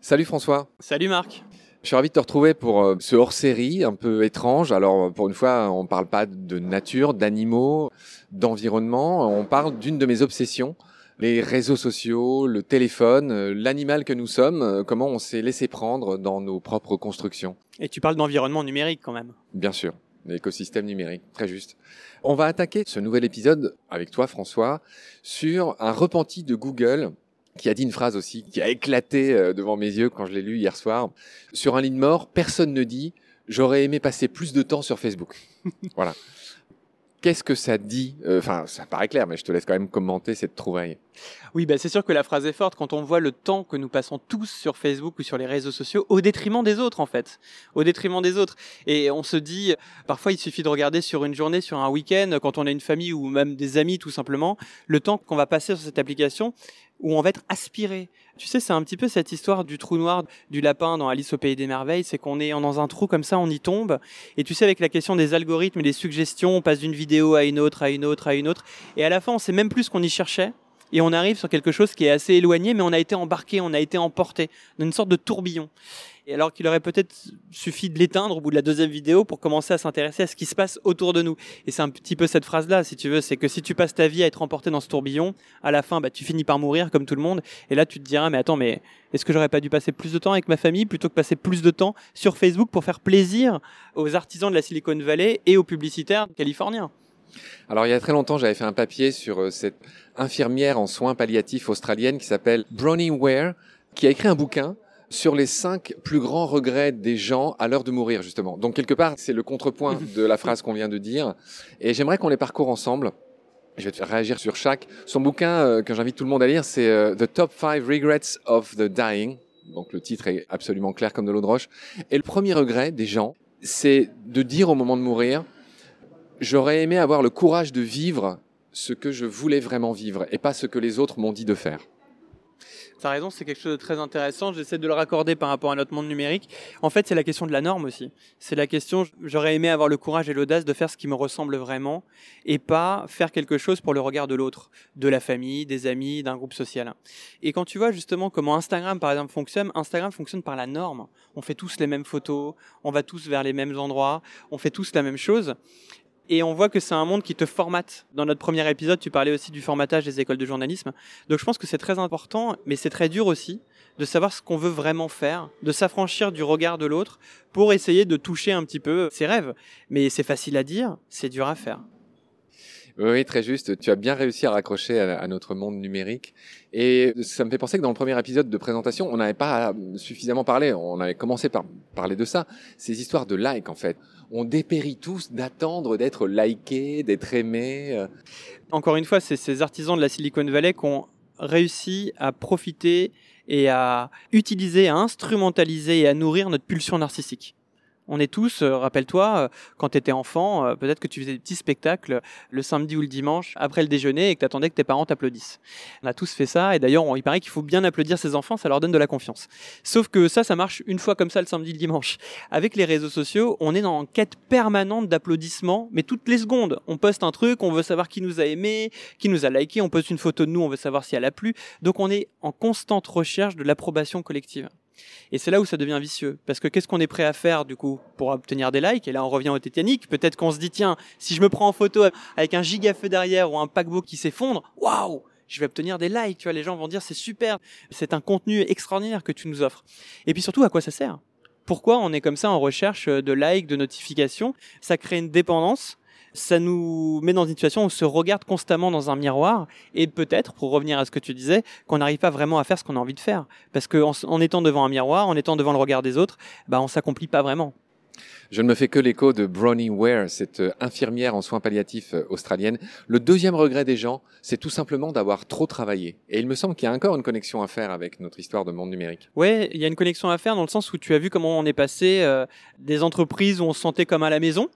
Salut François. Salut Marc. Je suis ravi de te retrouver pour euh, ce hors-série un peu étrange. Alors, pour une fois, on ne parle pas de nature, d'animaux, d'environnement. On parle d'une de mes obsessions, les réseaux sociaux, le téléphone, euh, l'animal que nous sommes, euh, comment on s'est laissé prendre dans nos propres constructions. Et tu parles d'environnement numérique quand même. Bien sûr, l'écosystème numérique, très juste. On va attaquer ce nouvel épisode avec toi François sur un repenti de Google qui a dit une phrase aussi qui a éclaté euh, devant mes yeux quand je l'ai lu hier soir. Sur un lit de mort, personne ne dit j'aurais aimé passer plus de temps sur Facebook. voilà. Qu'est-ce que ça dit euh, Enfin, ça paraît clair, mais je te laisse quand même commenter cette trouvaille. Oui, bah c'est sûr que la phrase est forte quand on voit le temps que nous passons tous sur Facebook ou sur les réseaux sociaux au détriment des autres, en fait. Au détriment des autres. Et on se dit, parfois, il suffit de regarder sur une journée, sur un week-end, quand on a une famille ou même des amis, tout simplement, le temps qu'on va passer sur cette application où on va être aspiré. Tu sais, c'est un petit peu cette histoire du trou noir du lapin dans Alice au pays des merveilles, c'est qu'on est dans un trou comme ça, on y tombe. Et tu sais, avec la question des algorithmes et des suggestions, on passe d'une vidéo à une autre, à une autre, à une autre. Et à la fin, on sait même plus ce qu'on y cherchait. Et on arrive sur quelque chose qui est assez éloigné, mais on a été embarqué, on a été emporté dans une sorte de tourbillon. Et alors qu'il aurait peut-être suffi de l'éteindre au bout de la deuxième vidéo pour commencer à s'intéresser à ce qui se passe autour de nous. Et c'est un petit peu cette phrase-là, si tu veux, c'est que si tu passes ta vie à être emporté dans ce tourbillon, à la fin, bah, tu finis par mourir comme tout le monde. Et là, tu te diras, mais attends, mais est-ce que j'aurais pas dû passer plus de temps avec ma famille plutôt que passer plus de temps sur Facebook pour faire plaisir aux artisans de la Silicon Valley et aux publicitaires californiens? Alors il y a très longtemps, j'avais fait un papier sur euh, cette infirmière en soins palliatifs australienne qui s'appelle Bronnie Ware, qui a écrit un bouquin sur les cinq plus grands regrets des gens à l'heure de mourir, justement. Donc, quelque part, c'est le contrepoint de la phrase qu'on vient de dire. Et j'aimerais qu'on les parcourt ensemble. Je vais te faire réagir sur chaque. Son bouquin, euh, que j'invite tout le monde à lire, c'est euh, The Top 5 Regrets of the Dying. Donc, le titre est absolument clair comme de l'eau de roche. Et le premier regret des gens, c'est de dire au moment de mourir, j'aurais aimé avoir le courage de vivre ce que je voulais vraiment vivre et pas ce que les autres m'ont dit de faire. T'as raison, c'est quelque chose de très intéressant. J'essaie de le raccorder par rapport à notre monde numérique. En fait, c'est la question de la norme aussi. C'est la question, j'aurais aimé avoir le courage et l'audace de faire ce qui me ressemble vraiment et pas faire quelque chose pour le regard de l'autre, de la famille, des amis, d'un groupe social. Et quand tu vois justement comment Instagram, par exemple, fonctionne, Instagram fonctionne par la norme. On fait tous les mêmes photos, on va tous vers les mêmes endroits, on fait tous la même chose. Et on voit que c'est un monde qui te formate. Dans notre premier épisode, tu parlais aussi du formatage des écoles de journalisme. Donc je pense que c'est très important, mais c'est très dur aussi de savoir ce qu'on veut vraiment faire, de s'affranchir du regard de l'autre pour essayer de toucher un petit peu ses rêves. Mais c'est facile à dire, c'est dur à faire. Oui, très juste. Tu as bien réussi à raccrocher à, notre monde numérique. Et ça me fait penser que dans le premier épisode de présentation, on n'avait pas suffisamment parlé. On avait commencé par parler de ça. Ces histoires de like, en fait. On dépérit tous d'attendre d'être likés, d'être aimés. Euh. Encore une fois, c'est ces artisans de la Silicon Valley qui ont réussi à profiter et à utiliser, à instrumentaliser et à nourrir notre pulsion narcissique. On est tous, euh, rappelle-toi, euh, quand tu étais enfant, euh, peut-être que tu faisais des petits spectacles le samedi ou le dimanche après le déjeuner et que tu attendais que tes parents t'applaudissent. On a tous fait ça et d'ailleurs, il paraît qu'il faut bien applaudir ses enfants, ça leur donne de la confiance. Sauf que ça, ça marche une fois comme ça le samedi, le dimanche. Avec les réseaux sociaux, on est dans une quête permanente d'applaudissements, mais toutes les secondes. On poste un truc, on veut savoir qui nous a aimé, qui nous a liké, on poste une photo de nous, on veut savoir si elle a plu. Donc on est en constante recherche de l'approbation collective. Et c'est là où ça devient vicieux. Parce que qu'est-ce qu'on est prêt à faire, du coup, pour obtenir des likes? Et là, on revient au Titanic. Peut-être qu'on se dit, tiens, si je me prends en photo avec un giga feu derrière ou un paquebot qui s'effondre, waouh je vais obtenir des likes, tu vois, les gens vont dire c'est super, c'est un contenu extraordinaire que tu nous offres. Et puis surtout, à quoi ça sert? Pourquoi on est comme ça en recherche de likes, de notifications? Ça crée une dépendance ça nous met dans une situation où on se regarde constamment dans un miroir et peut-être, pour revenir à ce que tu disais, qu'on n'arrive pas vraiment à faire ce qu'on a envie de faire. Parce qu'en en, étant devant un miroir, en étant devant le regard des autres, bah, on s'accomplit pas vraiment. Je ne me fais que l'écho de Bronnie Ware, cette euh, infirmière en soins palliatifs euh, australienne. Le deuxième regret des gens, c'est tout simplement d'avoir trop travaillé. Et il me semble qu'il y a encore une connexion à faire avec notre histoire de monde numérique. Ouais, il y a une connexion à faire dans le sens où tu as vu comment on est passé euh, des entreprises où on se sentait comme à la maison,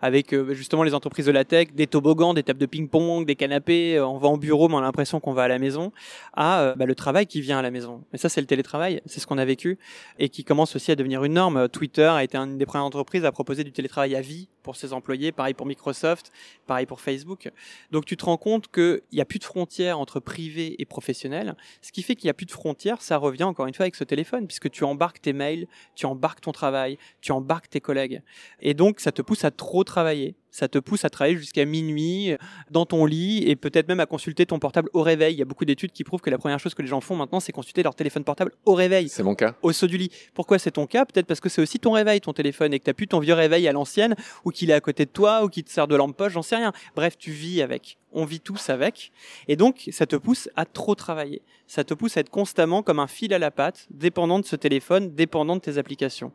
avec euh, justement les entreprises de la tech, des toboggans, des tables de ping-pong, des canapés, euh, on va en bureau, mais on a l'impression qu'on va à la maison, à euh, bah, le travail qui vient à la maison. Et ça, c'est le télétravail, c'est ce qu'on a vécu et qui commence aussi à devenir une norme. Twitter a été une des premières entreprises à proposer du télétravail à vie pour ses employés, pareil pour Microsoft, pareil pour Facebook. Donc tu te rends compte qu'il n'y a plus de frontières entre privé et professionnel, ce qui fait qu'il n'y a plus de frontières, ça revient encore une fois avec ce téléphone, puisque tu embarques tes mails, tu embarques ton travail, tu embarques tes collègues. Et donc ça te pousse à trop travailler ça te pousse à travailler jusqu'à minuit euh, dans ton lit et peut-être même à consulter ton portable au réveil. Il y a beaucoup d'études qui prouvent que la première chose que les gens font maintenant, c'est consulter leur téléphone portable au réveil. C'est mon cas. Au saut du lit. Pourquoi c'est ton cas? Peut-être parce que c'est aussi ton réveil, ton téléphone, et que tu plus ton vieux réveil à l'ancienne, ou qu'il est à côté de toi, ou qu'il te sert de lampe poche, j'en sais rien. Bref, tu vis avec. On vit tous avec. Et donc, ça te pousse à trop travailler. Ça te pousse à être constamment comme un fil à la patte, dépendant de ce téléphone, dépendant de tes applications.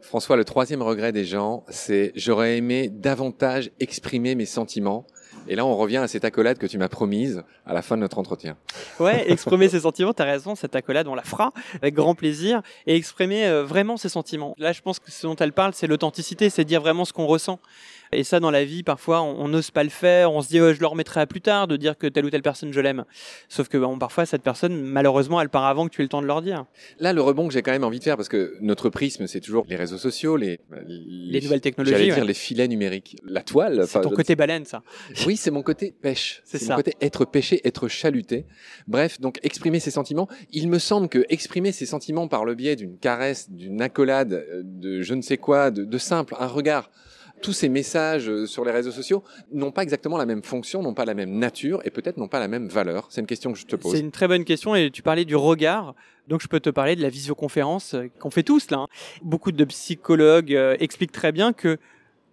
François, le troisième regret des gens, c'est j'aurais aimé davantage exprimer mes sentiments. Et là, on revient à cette accolade que tu m'as promise à la fin de notre entretien. Ouais, exprimer ses sentiments, tu as raison, cette accolade, on la fera avec grand plaisir. Et exprimer euh, vraiment ses sentiments. Là, je pense que ce dont elle parle, c'est l'authenticité, c'est dire vraiment ce qu'on ressent. Et ça, dans la vie, parfois, on n'ose pas le faire. On se dit, oh, je le remettrai à plus tard de dire que telle ou telle personne, je l'aime. Sauf que bon, parfois, cette personne, malheureusement, elle part avant que tu aies le temps de leur dire. Là, le rebond que j'ai quand même envie de faire, parce que notre prisme, c'est toujours les réseaux sociaux, les, les, nouvelles technologies. J'allais dire les filets numériques, la toile. C'est ton côté baleine, ça. Oui, c'est mon côté pêche. C'est mon côté être pêché, être chaluté. Bref, donc exprimer ses sentiments. Il me semble que exprimer ses sentiments par le biais d'une caresse, d'une accolade, euh, de je ne sais quoi, de, de simple, un regard, tous ces messages euh, sur les réseaux sociaux n'ont pas exactement la même fonction, n'ont pas la même nature et peut-être n'ont pas la même valeur. C'est une question que je te pose. C'est une très bonne question et tu parlais du regard. Donc je peux te parler de la visioconférence euh, qu'on fait tous là. Hein. Beaucoup de psychologues expliquent très bien que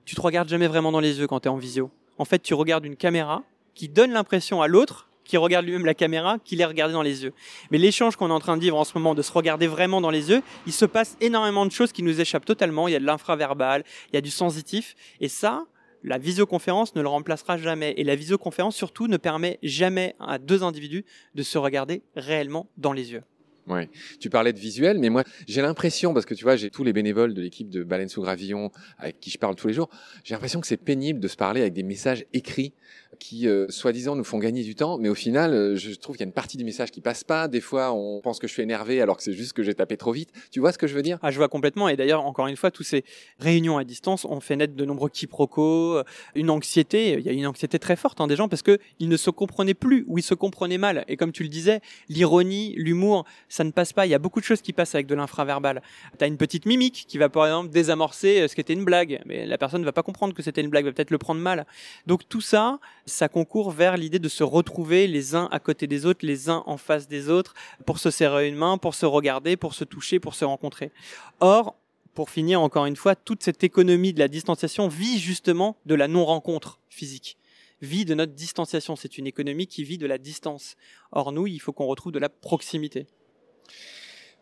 tu te regardes jamais vraiment dans les yeux quand tu es en visio. En fait, tu regardes une caméra qui donne l'impression à l'autre qui regarde lui-même la caméra, qu'il est regardé dans les yeux. Mais l'échange qu'on est en train de vivre en ce moment, de se regarder vraiment dans les yeux, il se passe énormément de choses qui nous échappent totalement. Il y a de l'infraverbal, il y a du sensitif, et ça, la visioconférence ne le remplacera jamais. Et la visioconférence, surtout, ne permet jamais à deux individus de se regarder réellement dans les yeux. Oui, tu parlais de visuel, mais moi j'ai l'impression, parce que tu vois, j'ai tous les bénévoles de l'équipe de Baleine sous Gravillon avec qui je parle tous les jours, j'ai l'impression que c'est pénible de se parler avec des messages écrits qui, euh, soi-disant, nous font gagner du temps, mais au final, euh, je trouve qu'il y a une partie du message qui passe pas. Des fois, on pense que je suis énervé alors que c'est juste que j'ai tapé trop vite. Tu vois ce que je veux dire? Ah, je vois complètement. Et d'ailleurs, encore une fois, tous ces réunions à distance ont fait naître de nombreux quiproquos, euh, une anxiété. Il y a une anxiété très forte hein, des gens parce que ils ne se comprenaient plus ou ils se comprenaient mal. Et comme tu le disais, l'ironie, l'humour, ça ne passe pas. Il y a beaucoup de choses qui passent avec de l'infraverbal. Tu as une petite mimique qui va par exemple désamorcer ce qui était une blague, mais la personne ne va pas comprendre que c'était une blague, va peut-être le prendre mal. Donc tout ça, ça concourt vers l'idée de se retrouver les uns à côté des autres, les uns en face des autres, pour se serrer une main, pour se regarder, pour se toucher, pour se rencontrer. Or, pour finir encore une fois, toute cette économie de la distanciation vit justement de la non-rencontre physique vit de notre distanciation. C'est une économie qui vit de la distance. Or, nous, il faut qu'on retrouve de la proximité.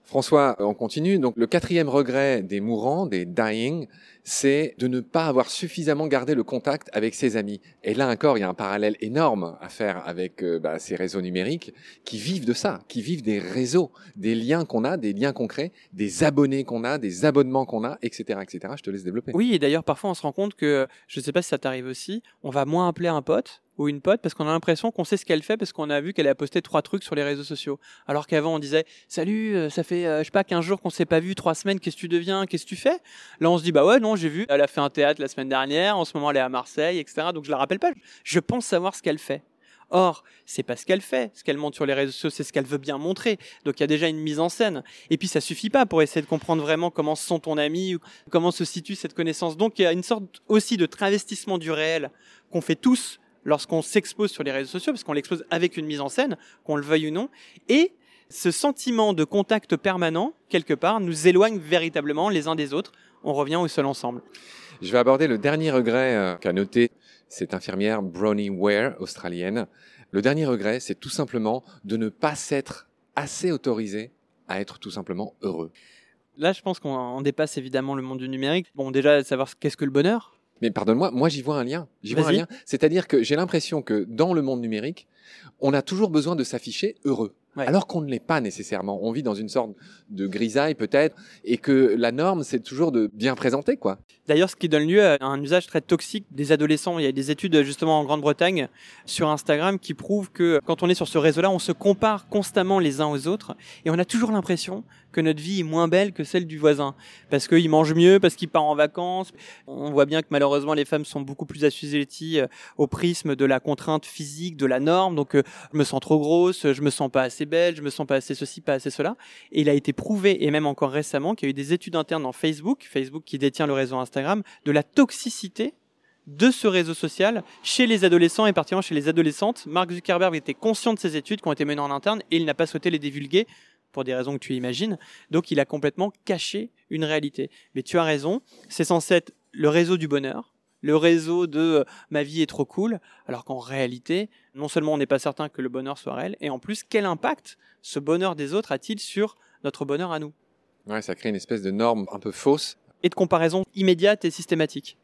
François, on continue. Donc, le quatrième regret des mourants, des dying, c'est de ne pas avoir suffisamment gardé le contact avec ses amis. Et là encore, il y a un parallèle énorme à faire avec euh, bah, ces réseaux numériques qui vivent de ça, qui vivent des réseaux, des liens qu'on a, des liens concrets, des abonnés qu'on a, des abonnements qu'on a, etc., etc. Je te laisse développer. Oui, et d'ailleurs, parfois, on se rend compte que, je ne sais pas si ça t'arrive aussi, on va moins appeler un pote ou une pote parce qu'on a l'impression qu'on sait ce qu'elle fait parce qu'on a vu qu'elle a posté trois trucs sur les réseaux sociaux. Alors qu'avant on disait salut, euh, ça fait euh, je sais pas 15 jours qu'on s'est pas vu, trois semaines, qu'est-ce que tu deviens, qu'est-ce que tu fais? Là on se dit bah ouais non j'ai vu, elle a fait un théâtre la semaine dernière, en ce moment elle est à Marseille, etc. Donc je la rappelle pas, je pense savoir ce qu'elle fait. Or, c'est pas ce qu'elle fait. Ce qu'elle montre sur les réseaux sociaux, c'est ce qu'elle veut bien montrer. Donc, il y a déjà une mise en scène. Et puis, ça suffit pas pour essayer de comprendre vraiment comment se sent ton ami, ou comment se situe cette connaissance. Donc, il y a une sorte aussi de travestissement du réel qu'on fait tous lorsqu'on s'expose sur les réseaux sociaux, parce qu'on l'expose avec une mise en scène, qu'on le veuille ou non, et ce sentiment de contact permanent, quelque part, nous éloigne véritablement les uns des autres. On revient au seul ensemble. Je vais aborder le dernier regret euh, qu'a noté cette infirmière Bronnie Ware, australienne. Le dernier regret, c'est tout simplement de ne pas s'être assez autorisé à être tout simplement heureux. Là, je pense qu'on dépasse évidemment le monde du numérique. Bon, déjà, savoir qu'est-ce que le bonheur? Mais pardonne-moi, moi, j'y vois un lien. J'y vois un lien. C'est-à-dire que j'ai l'impression que dans le monde numérique, on a toujours besoin de s'afficher heureux. Ouais. Alors qu'on ne l'est pas nécessairement. On vit dans une sorte de grisaille peut-être, et que la norme, c'est toujours de bien présenter, quoi. D'ailleurs, ce qui donne lieu à un usage très toxique des adolescents. Il y a des études justement en Grande-Bretagne sur Instagram qui prouvent que quand on est sur ce réseau-là, on se compare constamment les uns aux autres et on a toujours l'impression que notre vie est moins belle que celle du voisin parce qu'il mange mieux, parce qu'il part en vacances. On voit bien que malheureusement les femmes sont beaucoup plus assujetties euh, au prisme de la contrainte physique, de la norme. Donc, euh, je me sens trop grosse, je me sens pas assez belle, je me sens pas assez ceci, pas assez cela. Et il a été prouvé, et même encore récemment, qu'il y a eu des études internes en Facebook, Facebook qui détient le réseau Instagram, de la toxicité de ce réseau social chez les adolescents et particulièrement chez les adolescentes. Mark Zuckerberg était conscient de ces études qui ont été menées en interne et il n'a pas souhaité les divulguer pour des raisons que tu imagines. Donc il a complètement caché une réalité. Mais tu as raison, c'est censé être le réseau du bonheur, le réseau de euh, ma vie est trop cool, alors qu'en réalité, non seulement on n'est pas certain que le bonheur soit réel, et en plus, quel impact ce bonheur des autres a-t-il sur notre bonheur à nous? Ouais, ça crée une espèce de norme un peu fausse. Et de comparaison immédiate et systématique.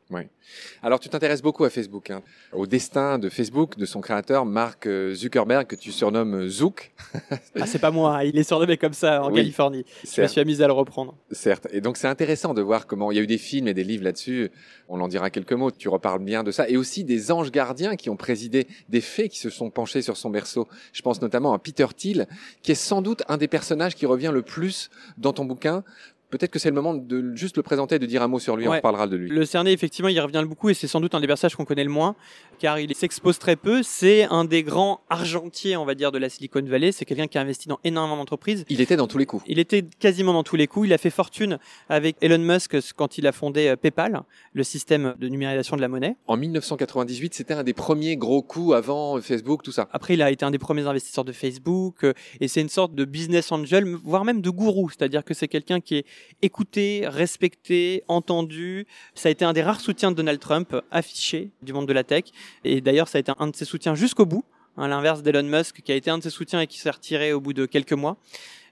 Alors, tu t'intéresses beaucoup à Facebook, hein, au destin de Facebook, de son créateur, Mark euh, Zuckerberg, que tu surnommes Zouk. Ah, c'est pas moi, il est surnommé comme ça en Oui, Californie. Je me suis amusé à le reprendre. certes. Et donc, c'est intéressant de voir comment il y a eu des films et des livres là-dessus. On en dira quelques mots. Tu reparles bien de ça. Et aussi des anges gardiens qui ont présidé des fées qui se sont penchés sur son berceau. Je pense notamment à Peter Thiel, qui est sans doute un des personnages qui revient le plus dans ton bouquin. Peut-être que c'est le moment de juste le présenter et de dire un mot sur lui. On Ouais. reparlera de lui. Le cerné, effectivement, il revient beaucoup et c'est sans doute un des personnages qu'on connaît le moins, car il s'expose très peu. C'est un des grands argentiers, on va dire, de la Silicon Valley. C'est quelqu'un qui a investi dans énormément d'entreprises. Il était dans tous les coups. Il était quasiment dans tous les coups. Il a fait fortune avec Elon Musk quand il a fondé euh, PayPal, le système de numérisation de la monnaie. En 1998, c'était un des premiers gros coups avant Facebook, tout ça. Après, il a été un des premiers investisseurs de Facebook euh, et c'est une sorte de business angel, voire même de gourou. C'est-à-dire que c'est quelqu'un qui est écouté, respecté, entendu. Ça a été un des rares soutiens de Donald Trump affiché du monde de la tech. Et d'ailleurs, ça a été un de ses soutiens jusqu'au bout. À l'inverse d'Elon Musk, qui a été un de ses soutiens et qui s'est retiré au bout de quelques mois.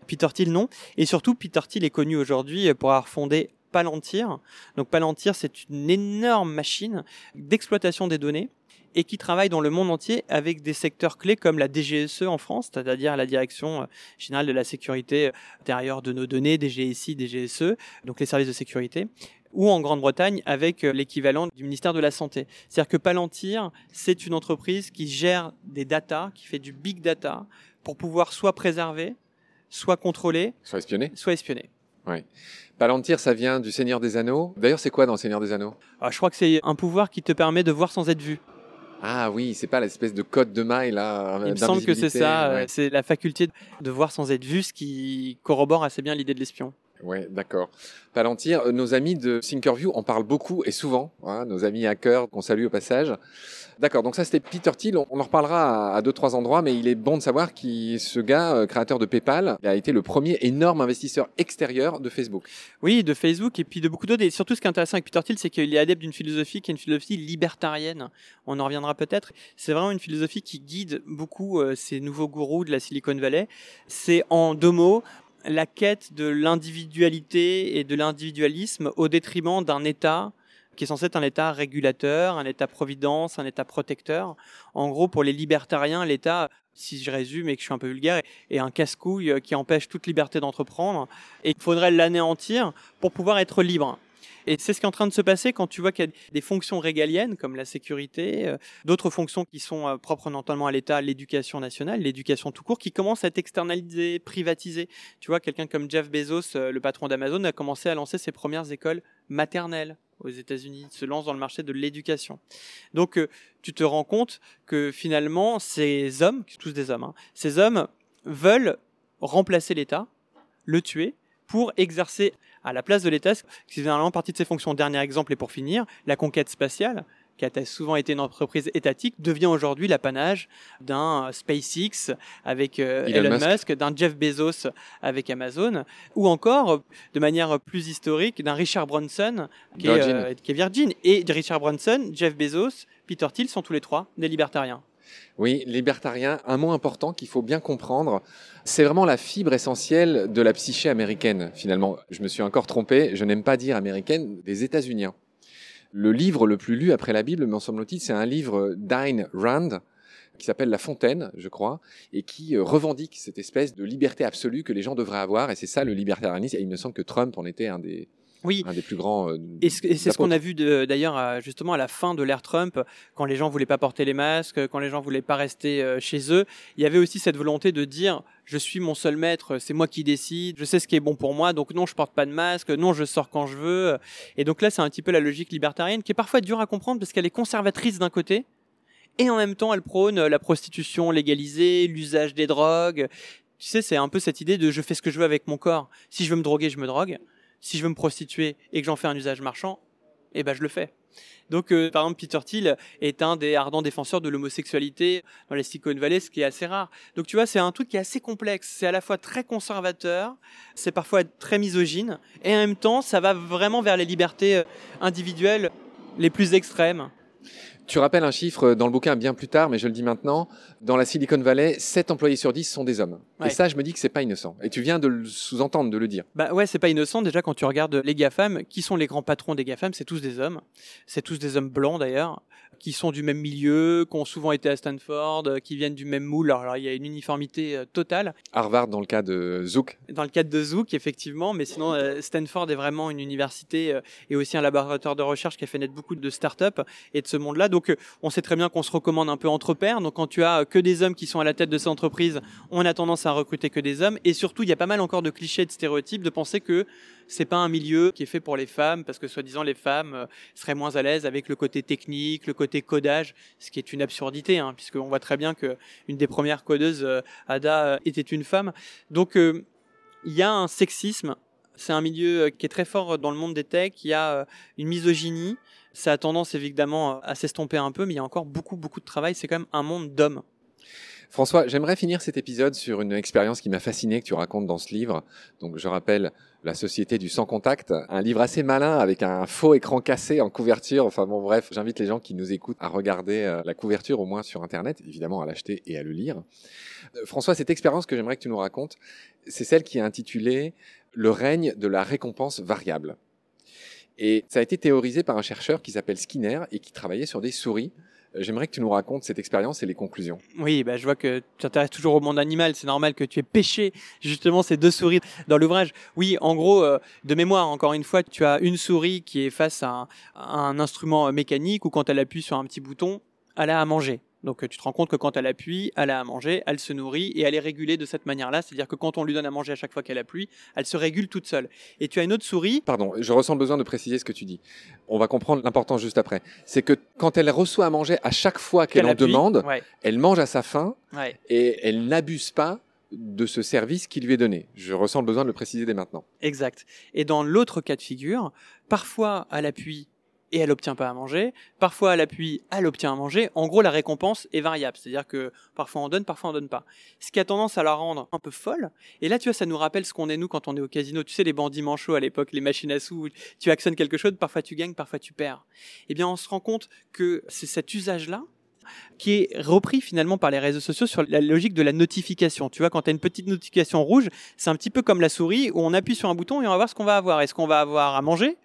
Peter Thiel, non. Et surtout, Peter Thiel est connu aujourd'hui pour avoir fondé Palantir. Donc Palantir, c'est une énorme machine d'exploitation des données et qui travaille dans le monde entier avec des secteurs clés comme la DGSE en France, c'est-à-dire la Direction euh, générale de la sécurité intérieure de nos données, DGSI, DGSE, donc les services de sécurité, ou en Grande-Bretagne avec euh, l'équivalent du ministère de la Santé. C'est-à-dire que Palantir, c'est une entreprise qui gère des data, qui fait du big data pour pouvoir soit préserver, soit contrôler, Soit espionné. soit espionner. Palantir, ça vient du Seigneur des Anneaux. D'ailleurs, c'est quoi dans le Seigneur des Anneaux? Alors, je crois que c'est un pouvoir qui te permet de voir sans être vu. Ah oui, c'est pas l'espèce de code de maille là. Il me semble que c'est ça, euh, Ouais, c'est la faculté de voir sans être vu, ce qui corrobore assez bien l'idée de l'espion. Ouais d'accord. Palantir, euh, nos amis de Thinkerview en parlent beaucoup et souvent. hein, nos amis hackers qu'on salue au passage. D'accord, donc ça c'était Peter Thiel. On en reparlera à, deux trois endroits, mais il est bon de savoir que ce gars, euh, créateur de PayPal, a été le premier énorme investisseur extérieur de Facebook. Oui, de Facebook et puis de beaucoup d'autres. Et surtout, ce qui est intéressant avec Peter Thiel, c'est qu'il est adepte d'une philosophie qui est une philosophie libertarienne. On en reviendra peut-être. C'est vraiment une philosophie qui guide beaucoup euh, ces nouveaux gourous de la Silicon Valley. C'est en deux mots la quête de l'individualité et de l'individualisme au détriment d'un État qui est censé être un État régulateur, un État-providence, un État protecteur. En gros, pour les libertariens, l'État, si je résume et que je suis un peu vulgaire, est un casse-couille qui empêche toute liberté d'entreprendre et il faudrait l'anéantir pour pouvoir être libre. Et c'est ce qui est en train de se passer quand tu vois qu'il y a des fonctions régaliennes comme la sécurité, euh, d'autres fonctions qui sont euh, propres notamment à l'État, l'éducation nationale, l'éducation tout court, qui commencent à être externalisées, privatisées. Tu vois, quelqu'un comme Jeff Bezos, euh, le patron d'Amazon, a commencé à lancer ses premières écoles maternelles aux États-Unis, se lance dans le marché de l'éducation. Donc, tu te rends compte que finalement, ces hommes, tous des hommes, hein, ces hommes veulent remplacer l'État, le tuer, pour exercer à la place de l'État, ce qui partie de ses fonctions. Dernier exemple, et pour finir, la conquête spatiale, qui a souvent été une entreprise étatique, devient aujourd'hui l'apanage d'un SpaceX avec euh, Elon Musk. Musk, d'un Jeff Bezos avec Amazon, ou encore, euh, de manière plus historique, d'un Richard Branson qui est, Virgin. euh, qui est Virgin. Et Richard Branson, Jeff Bezos, Peter Thiel sont tous les trois des libertariens. Oui, libertarien, un mot important qu'il faut bien comprendre. C'est vraiment la fibre essentielle de la psyché américaine, finalement. Je me suis encore trompé, je n'aime pas dire américaine, des États-Uniens. Le livre le plus lu après la Bible, me semble-t-il, c'est un livre d'Ayn Rand, qui s'appelle La Fontaine, je crois, et qui euh, revendique cette espèce de liberté absolue que les gens devraient avoir. Et c'est ça le libertarianisme. Et il me semble que Trump en était un des, oui. un des plus grands. euh, Et c'est ce qu'on a vu d'ailleurs justement à la fin de l'ère Trump, quand les gens voulaient pas porter les masques, quand les gens voulaient pas rester euh, chez eux, il y avait aussi cette volonté de dire je suis mon seul maître, c'est moi qui décide, je sais ce qui est bon pour moi, donc non je porte pas de masque, non je sors quand je veux. Et donc là c'est un petit peu la logique libertarienne qui est parfois dure à comprendre parce qu'elle est conservatrice d'un côté. Et en même temps, elle prône la prostitution légalisée, l'usage des drogues. Tu sais, c'est un peu cette idée de je fais ce que je veux avec mon corps. Si je veux me droguer, je me drogue. Si je veux me prostituer et que j'en fais un usage marchand, eh ben je le fais. Donc, euh, par exemple, Peter Thiel est un des ardents défenseurs de l'homosexualité dans la Silicon Valley, ce qui est assez rare. Donc, tu vois, c'est un truc qui est assez complexe. C'est à la fois très conservateur, c'est parfois très misogyne, et en même temps, ça va vraiment vers les libertés euh, individuelles les plus extrêmes. Tu rappelles un chiffre dans le bouquin bien plus tard, mais je le dis maintenant. Dans la Silicon Valley, 7 employés sur 10 sont des hommes. Ouais. Et ça, je me dis que c'est pas innocent. Et tu viens de le sous-entendre, de le dire. Bah ouais, c'est pas innocent déjà quand tu regardes les GAFAM, qui sont les grands patrons des GAFAM, c'est tous des hommes. C'est tous des hommes blancs d'ailleurs, qui sont du même milieu, qui ont souvent été à Stanford, euh, qui viennent du même moule. Alors, alors, il y a une uniformité euh, totale. Harvard, dans le cas de Zouk, Dans le cadre de Zouk, effectivement, mais sinon euh, Stanford est vraiment une université et aussi un laboratoire de recherche qui a fait naître beaucoup de startups et de ce monde-là. Donc on sait très bien qu'on se recommande un peu entre pairs. Donc quand tu as que des hommes qui sont à la tête de ces entreprises, on a tendance à recruter que des hommes. Et surtout, il y a pas mal encore de clichés, de stéréotypes, de penser que c'est pas un milieu qui est fait pour les femmes parce que soi-disant les femmes seraient moins à l'aise avec le côté technique, le côté codage, ce qui est une absurdité, hein, puisqu'on voit très bien que une des premières codeuses, euh, Ada, euh, était une femme. Donc euh, il y a un sexisme. C'est un milieu qui est très fort dans le monde des techs. Il y a une misogynie. Ça a tendance évidemment à s'estomper un peu, mais il y a encore beaucoup, beaucoup de travail. C'est quand même un monde d'hommes. François, j'aimerais finir cet épisode sur une expérience qui m'a fasciné, que tu racontes dans ce livre. Donc, je rappelle La Société du Sans Contact, un livre assez malin avec un faux écran cassé en couverture. Enfin bon, bref, j'invite les gens qui nous écoutent à regarder euh, la couverture, au moins sur Internet, évidemment à l'acheter et à le lire. Euh, François, cette expérience que j'aimerais que tu nous racontes, c'est celle qui est intitulée Le règne de la récompense variable. Et ça a été théorisé par un chercheur qui s'appelle Skinner et qui travaillait sur des souris. Euh, J'aimerais que tu nous racontes cette expérience et les conclusions. Oui, bah, je vois que tu t'intéresses toujours au monde animal. C'est normal que tu aies pêché justement ces deux souris dans l'ouvrage. Oui, en gros, euh, de mémoire, encore une fois, tu as une souris qui est face à un, à un instrument mécanique ou quand elle appuie sur un petit bouton, elle a à manger. Donc euh, tu te rends compte que quand elle appuie, elle a à manger, elle se nourrit et elle est régulée de cette manière-là. C'est-à-dire que quand on lui donne à manger à chaque fois qu'elle appuie, elle se régule toute seule. Et tu as une autre souris. Pardon, je ressens le besoin de préciser ce que tu dis. On va comprendre l'importance juste après. C'est que quand elle reçoit à manger à chaque fois qu'elle en appuie. demande, Ouais, elle mange à sa faim ouais. et elle n'abuse pas de ce service qui lui est donné. Je ressens le besoin de le préciser dès maintenant. Exact. Et dans l'autre cas de figure, parfois elle appuie et elle obtient pas à manger, parfois elle appuie, elle obtient à manger. En gros, la récompense est variable, c'est-à-dire que parfois on donne, parfois on donne pas. Ce qui a tendance à la rendre un peu folle. Et là, tu vois, ça nous rappelle ce qu'on est nous quand on est au casino. Tu sais, les bandits manchots à l'époque, les machines à sous, tu actionnes quelque chose, parfois tu gagnes, parfois tu perds. Eh bien, on se rend compte que c'est cet usage-là qui est repris finalement par les réseaux sociaux sur la logique de la notification. Tu vois, quand tu as une petite notification rouge, c'est un petit peu comme la souris où on appuie sur un bouton et on va voir ce qu'on va avoir. Est-ce qu'on va avoir à manger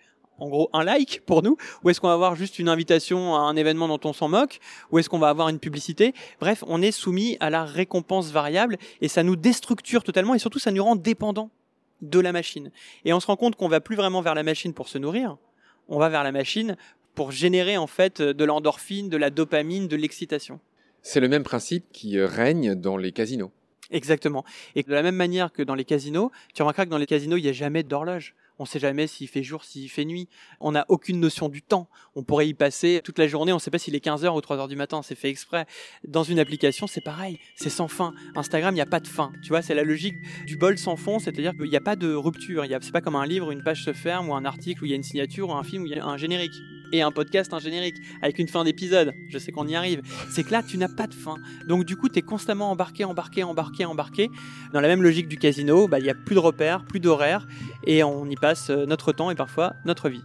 en gros un like pour nous ou est-ce qu'on va avoir juste une invitation à un événement dont on s'en moque ou est-ce qu'on va avoir une publicité? Bref on est soumis à la récompense variable et ça nous déstructure totalement et surtout ça nous rend dépendants de la machine et on se rend compte qu'on va plus vraiment vers la machine pour se nourrir on va vers la machine pour générer en fait de l'endorphine de la dopamine de l'excitation C'est le même principe qui euh, règne dans les casinos. Exactement. Et de la même manière que dans les casinos, tu remarqueras que dans les casinos, il n'y a jamais d'horloge. On ne sait jamais s'il fait jour, s'il fait nuit. On n'a aucune notion du temps. On pourrait y passer toute la journée. On ne sait pas s'il est 15h ou 3h du matin. C'est fait exprès. Dans une application, c'est pareil. C'est sans fin. Instagram, il n'y a pas de fin. Tu vois, c'est la logique du bol sans fond. C'est-à-dire qu'il n'y a pas de rupture. C'est pas comme un livre une page se ferme ou un article où il y a une signature ou un film où il y a un générique. Et un podcast, un générique. Avec une fin d'épisode. Je sais qu'on y arrive. C'est que là, tu n'as pas de fin. Donc du coup, tu es constamment embarqué, embarqué, embarqué, embarqué. Dans la même logique du casino, bah, il n'y a plus de repères, plus d'horaires, et on y passe euh, notre temps et parfois notre vie.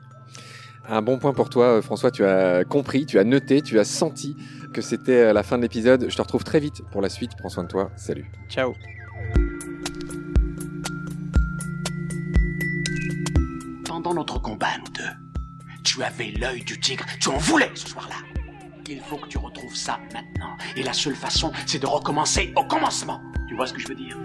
Un bon point pour toi, euh, François. Tu as compris, tu as noté, tu as senti que c'était euh, la fin de l'épisode. Je te retrouve très vite pour la suite. Prends soin de toi. Salut. Ciao. Pendant notre combat, nous deux, tu avais l'œil du tigre. Tu en voulais ce soir-là. Il faut que tu retrouves ça maintenant. Et la seule façon, c'est de recommencer au commencement. Tu vois ce que je veux dire?